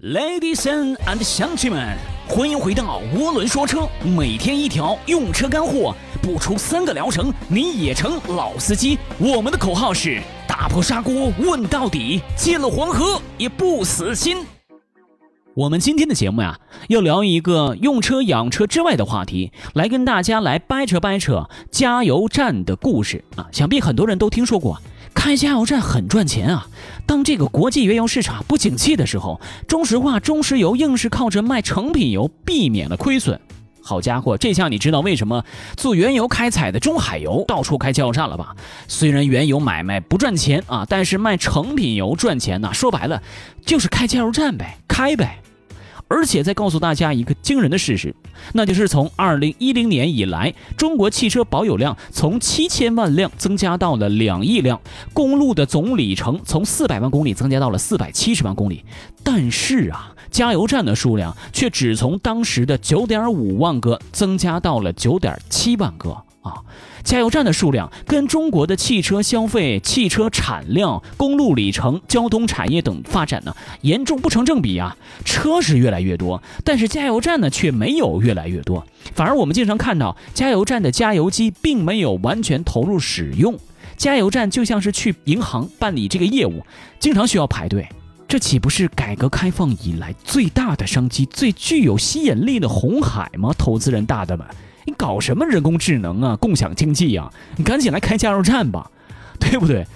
Ladies and gentlemen，欢迎回到涡轮说车，每天一条用车干货，不出三个疗程你也成老司机。我们的口号是打破砂锅问到底，见了黄河也不死心。我们今天的节目呀，要聊一个用车养车之外的话题，来跟大家来掰扯掰扯加油站的故事啊。想必很多人都听说过。开加油站很赚钱啊！当这个国际原油市场不景气的时候，中石化、中石油硬是靠着卖成品油避免了亏损。好家伙，这下你知道为什么做原油开采的中海油到处开加油站了吧？虽然原油买卖不赚钱啊，但是卖成品油赚钱呐。说白了，就是开加油站呗，开呗。而且再告诉大家一个惊人的事实，那就是从二零一零年以来，中国汽车保有量从七千万辆增加到了两亿辆，公路的总里程从四百万公里增加到了四百七十万公里。但是啊，加油站的数量却只从当时的九点五万个增加到了九点七万个。啊，加油站的数量跟中国的汽车消费、汽车产量、公路里程、交通产业等发展呢，严重不成正比啊。车是越来越多，但是加油站呢却没有越来越多，反而我们经常看到加油站的加油机并没有完全投入使用。加油站就像是去银行办理这个业务，经常需要排队。这岂不是改革开放以来最大的商机、最具有吸引力的红海吗？投资人大大们。你搞什么人工智能啊，共享经济呀？你赶紧来开加油站吧，对不对？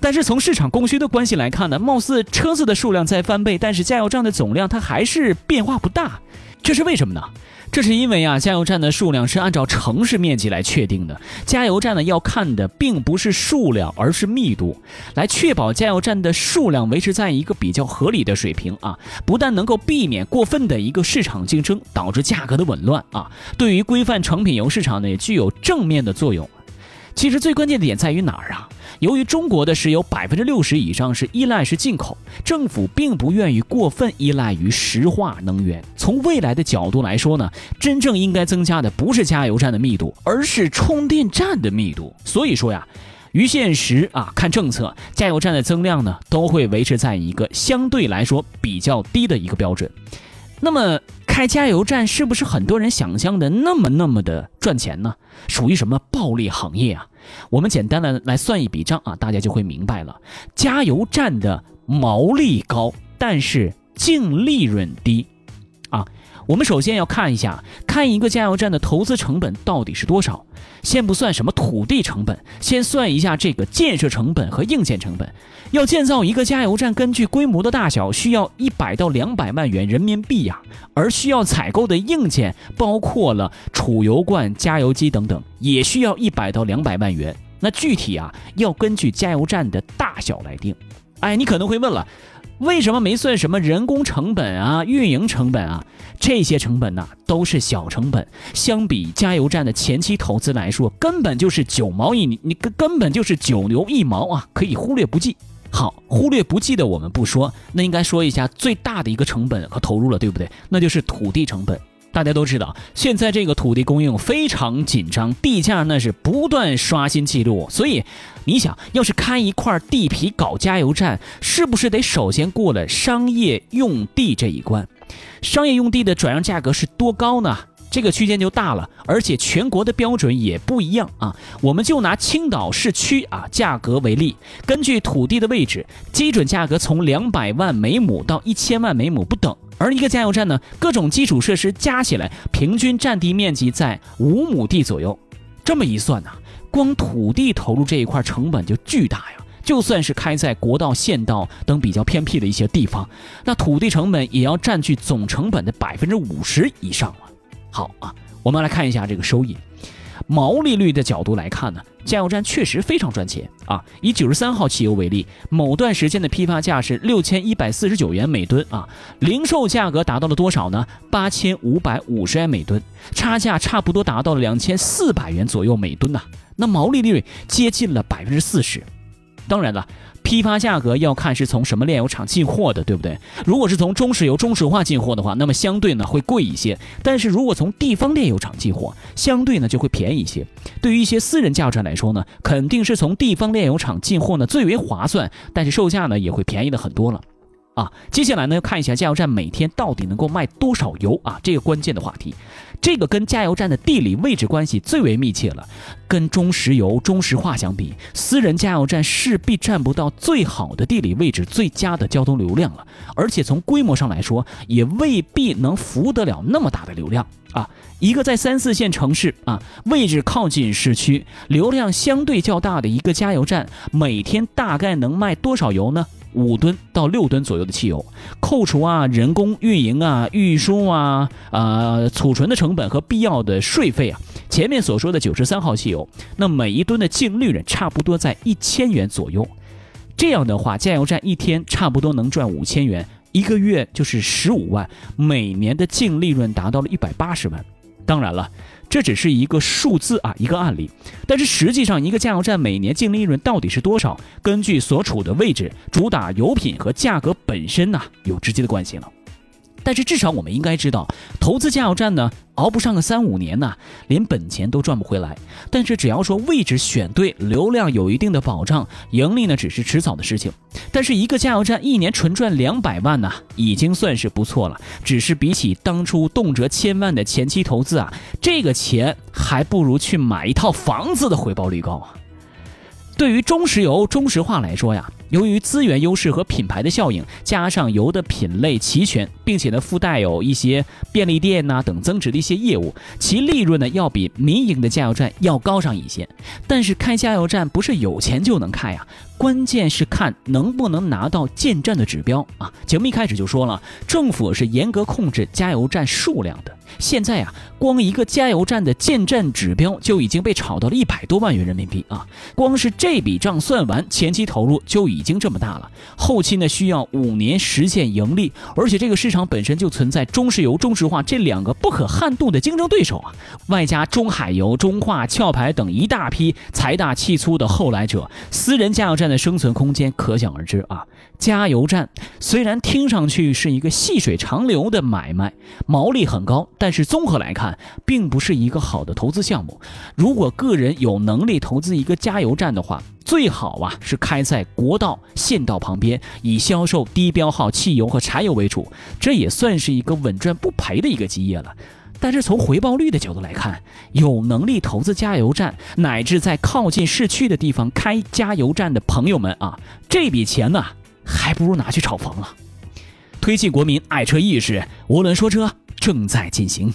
但是从市场供需的关系来看呢，貌似车子的数量在翻倍，但是加油站的总量它还是变化不大，这是为什么呢？这是因为啊，加油站的数量是按照城市面积来确定的。加油站呢，要看的并不是数量，而是密度，来确保加油站的数量维持在一个比较合理的水平啊。不但能够避免过分的一个市场竞争，导致价格的紊乱啊，对于规范成品油市场呢，也具有正面的作用。其实最关键的点在于哪儿啊？由于中国的石油百分之六十以上是依赖是进口，政府并不愿意过分依赖于石化能源。从未来的角度来说呢，真正应该增加的不是加油站的密度，而是充电站的密度。所以说呀，于现实啊看政策，加油站的增量呢都会维持在一个相对来说比较低的一个标准。那么开加油站是不是很多人想象的那么那么的赚钱呢？属于什么暴利行业啊？我们简单的来算一笔账啊，大家就会明白了。加油站的毛利高，但是净利润低，我们首先要看一下，看一个加油站的投资成本到底是多少。先不算什么土地成本，先算一下这个建设成本和硬件成本。要建造一个加油站，根据规模的大小，需要一百到两百万元人民币呀。而需要采购的硬件，包括了储油罐、加油机等等，也需要一百到两百万元。那具体啊，要根据加油站的大小来定。哎，你可能会问了。为什么没算什么人工成本啊、运营成本啊？这些成本呢都是小成本，相比加油站的前期投资来说，根本就是九毛一，你你根根本就是九牛一毛啊，可以忽略不计。好，忽略不计的我们不说，那应该说一下最大的一个成本和投入了，对不对？那就是土地成本。大家都知道，现在这个土地供应非常紧张，地价那是不断刷新记录。所以，你想要是开一块地皮搞加油站，是不是得首先过了商业用地这一关？商业用地的转让价格是多高呢？这个区间就大了，而且全国的标准也不一样啊。我们就拿青岛市区啊价格为例，根据土地的位置，基准价格从两百万每亩到一千万每亩不等。而一个加油站呢，各种基础设施加起来，平均占地面积在五亩地左右。这么一算呢，光土地投入这一块成本就巨大呀。就算是开在国道、县道等比较偏僻的一些地方，那土地成本也要占据总成本的百分之五十以上了。好啊，我们来看一下这个收益。毛利率的角度来看呢，加油站确实非常赚钱啊。以九十三号汽油为例，某段时间的批发价是六千一百四十九元每吨啊，零售价格达到了多少呢？八千五百五十元每吨，差价差不多达到了两千四百元左右每吨呐。那毛利率接近了百分之四十。当然了。批发价格要看是从什么炼油厂进货的，对不对？如果是从中石油、中石化进货的话，那么相对呢会贵一些。但是如果从地方炼油厂进货，相对呢就会便宜一些。对于一些私人加油站来说呢，肯定是从地方炼油厂进货呢最为划算，但是售价呢也会便宜的很多了。啊。接下来呢，看一下加油站每天到底能够卖多少油啊，这个关键的话题。这个跟加油站的地理位置关系最为密切了。跟中石油、中石化相比，私人加油站势必占不到最好的地理位置、最佳的交通流量了。而且从规模上来说，也未必能服得了那么大的流量啊。一个在三四线城市啊，位置靠近市区、流量相对较大的一个加油站，每天大概能卖多少油呢？五吨到六吨左右的汽油，扣除啊人工运营啊、运输啊、呃储存的成本和必要的税费啊，前面所说的九十三号汽油，那每一吨的净利润差不多在一千元左右。这样的话，加油站一天差不多能赚五千元，一个月就是十五万，每年的净利润达到了一百八十万。当然了。这只是一个数字啊，一个案例。但是实际上，一个加油站每年净利润到底是多少？根据所处的位置、主打油品和价格本身呢，有直接的关系了。但是至少我们应该知道，投资加油站呢，熬不上个三五年呢，连本钱都赚不回来。但是只要说位置选对，流量有一定的保障，盈利呢只是迟早的事情。但是一个加油站一年纯赚两百万呢，已经算是不错了。只是比起当初动辄千万的前期投资啊，这个钱还不如去买一套房子的回报率高啊。对于中石油、中石化来说呀。由于资源优势和品牌的效应，加上油的品类齐全，并且呢附带有一些便利店呐等增值的一些业务，其利润呢要比民营的加油站要高上一些。但是开加油站不是有钱就能开呀，关键是看能不能拿到建站的指标啊。节目一开始就说了，政府是严格控制加油站数量的。现在呀，光一个加油站的建站指标就已经被炒到了一百多万元人民币啊！光是这笔账算完，前期投入就已经这么大了，后期呢需要五年实现盈利，而且这个市场本身就存在中石油、中石化这两个不可撼动的竞争对手啊，外加中海油、中化、壳牌等一大批财大气粗的后来者，私人加油站的生存空间可想而知啊！加油站虽然听上去是一个细水长流的买卖，毛利很高。但是综合来看，并不是一个好的投资项目。如果个人有能力投资一个加油站的话，最好啊是开在国道、县道旁边，以销售低标号汽油和柴油为主，这也算是一个稳赚不赔的一个基业了。但是从回报率的角度来看，有能力投资加油站，乃至在靠近市区的地方开加油站的朋友们啊，这笔钱呢，还不如拿去炒房了。推进国民爱车意识，无论说车。正在进行。